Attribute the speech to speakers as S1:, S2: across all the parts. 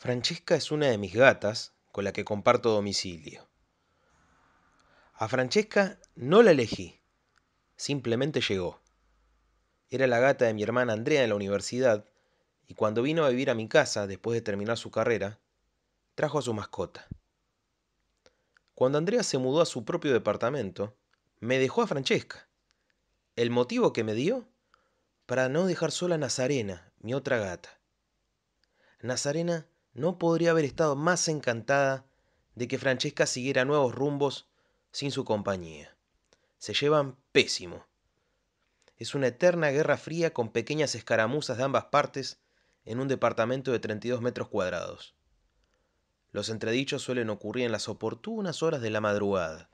S1: Francesca es una de mis gatas con la que comparto domicilio. A Francesca no la elegí, simplemente llegó. Era la gata de mi hermana Andrea en la universidad y cuando vino a vivir a mi casa después de terminar su carrera, trajo a su mascota. Cuando Andrea se mudó a su propio departamento, me dejó a Francesca. El motivo que me dio para no dejar sola a Nazarena, mi otra gata. Nazarena no podría haber estado más encantada de que Francesca siguiera nuevos rumbos sin su compañía. Se llevan pésimo. Es una eterna guerra fría con pequeñas escaramuzas de ambas partes en un departamento de 32 metros cuadrados. Los entredichos suelen ocurrir en las oportunas horas de la madrugada.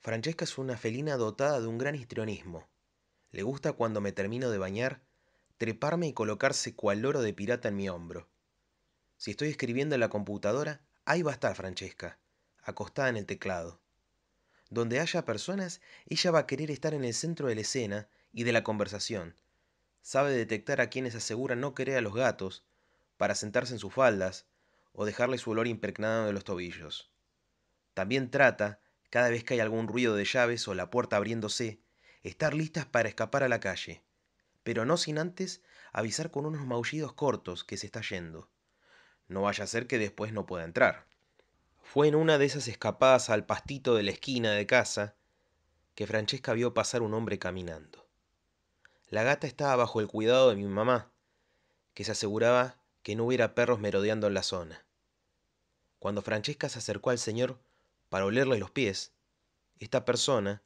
S1: Francesca es una felina dotada de un gran histrionismo. Le gusta cuando me termino de bañar treparme y colocarse cual loro de pirata en mi hombro. Si estoy escribiendo en la computadora, ahí va a estar Francesca, acostada en el teclado. Donde haya personas, ella va a querer estar en el centro de la escena y de la conversación. Sabe detectar a quienes aseguran no querer a los gatos para sentarse en sus faldas o dejarle su olor impregnado de los tobillos. También trata, cada vez que hay algún ruido de llaves o la puerta abriéndose, estar listas para escapar a la calle, pero no sin antes avisar con unos maullidos cortos que se está yendo. No vaya a ser que después no pueda entrar. Fue en una de esas escapadas al pastito de la esquina de casa que Francesca vio pasar un hombre caminando. La gata estaba bajo el cuidado de mi mamá, que se aseguraba que no hubiera perros merodeando en la zona. Cuando Francesca se acercó al señor para olerle los pies, esta persona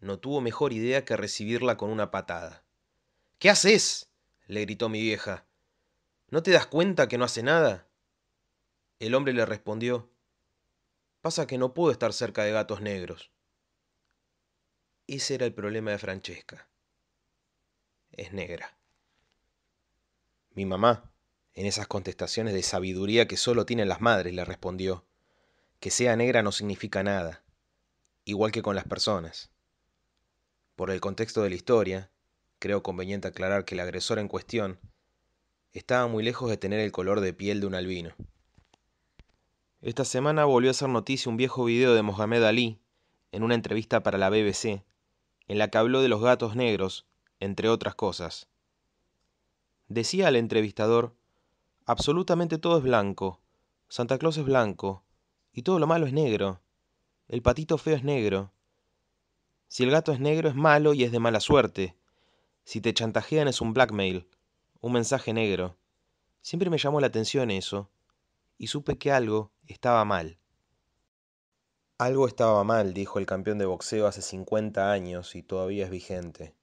S1: no tuvo mejor idea que recibirla con una patada. ¿Qué haces? le gritó mi vieja. ¿No te das cuenta que no hace nada? El hombre le respondió, pasa que no puedo estar cerca de gatos negros. Ese era el problema de Francesca. Es negra. Mi mamá, en esas contestaciones de sabiduría que solo tienen las madres, le respondió, que sea negra no significa nada, igual que con las personas. Por el contexto de la historia, creo conveniente aclarar que el agresor en cuestión estaba muy lejos de tener el color de piel de un albino. Esta semana volvió a ser noticia un viejo video de Mohamed Ali en una entrevista para la BBC, en la que habló de los gatos negros, entre otras cosas. Decía al entrevistador, absolutamente todo es blanco, Santa Claus es blanco, y todo lo malo es negro, el patito feo es negro. Si el gato es negro es malo y es de mala suerte, si te chantajean es un blackmail, un mensaje negro. Siempre me llamó la atención eso, y supe que algo estaba mal. Algo estaba mal, dijo el campeón de boxeo hace 50 años y todavía es vigente.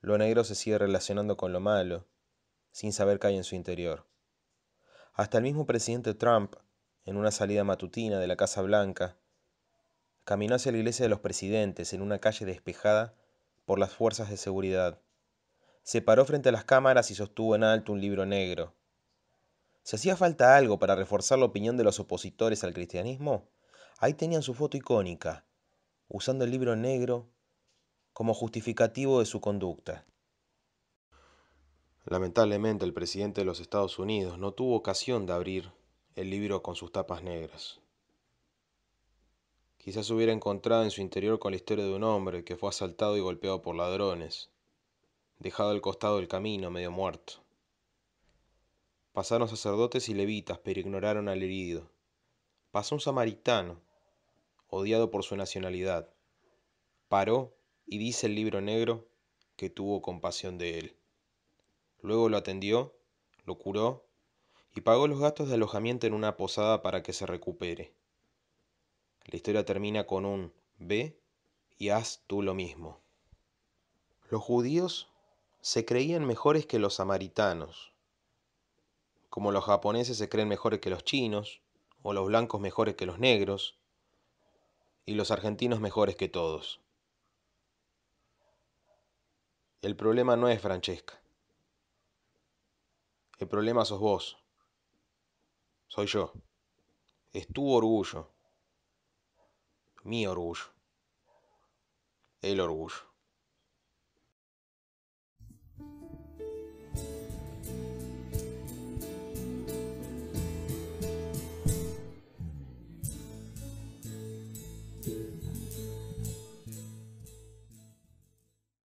S1: Lo negro se sigue relacionando con lo malo, sin saber qué hay en su interior. Hasta el mismo presidente Trump, en una salida matutina de la Casa Blanca, caminó hacia la iglesia de los presidentes en una calle despejada por las fuerzas de seguridad. Se paró frente a las cámaras y sostuvo en alto un libro negro, si hacía falta algo para reforzar la opinión de los opositores al cristianismo, ahí tenían su foto icónica, usando el libro negro como justificativo de su conducta. Lamentablemente el presidente de los Estados Unidos no tuvo ocasión de abrir el libro con sus tapas negras. Quizás hubiera encontrado en su interior con la historia de un hombre que fue asaltado y golpeado por ladrones, dejado al costado del camino medio muerto. Pasaron sacerdotes y levitas, pero ignoraron al herido. Pasó un samaritano, odiado por su nacionalidad. Paró y dice el libro negro que tuvo compasión de él. Luego lo atendió, lo curó y pagó los gastos de alojamiento en una posada para que se recupere. La historia termina con un ve y haz tú lo mismo. Los judíos se creían mejores que los samaritanos como los japoneses se creen mejores que los chinos, o los blancos mejores que los negros, y los argentinos mejores que todos. El problema no es Francesca. El problema sos vos. Soy yo. Es tu orgullo. Mi orgullo. El orgullo.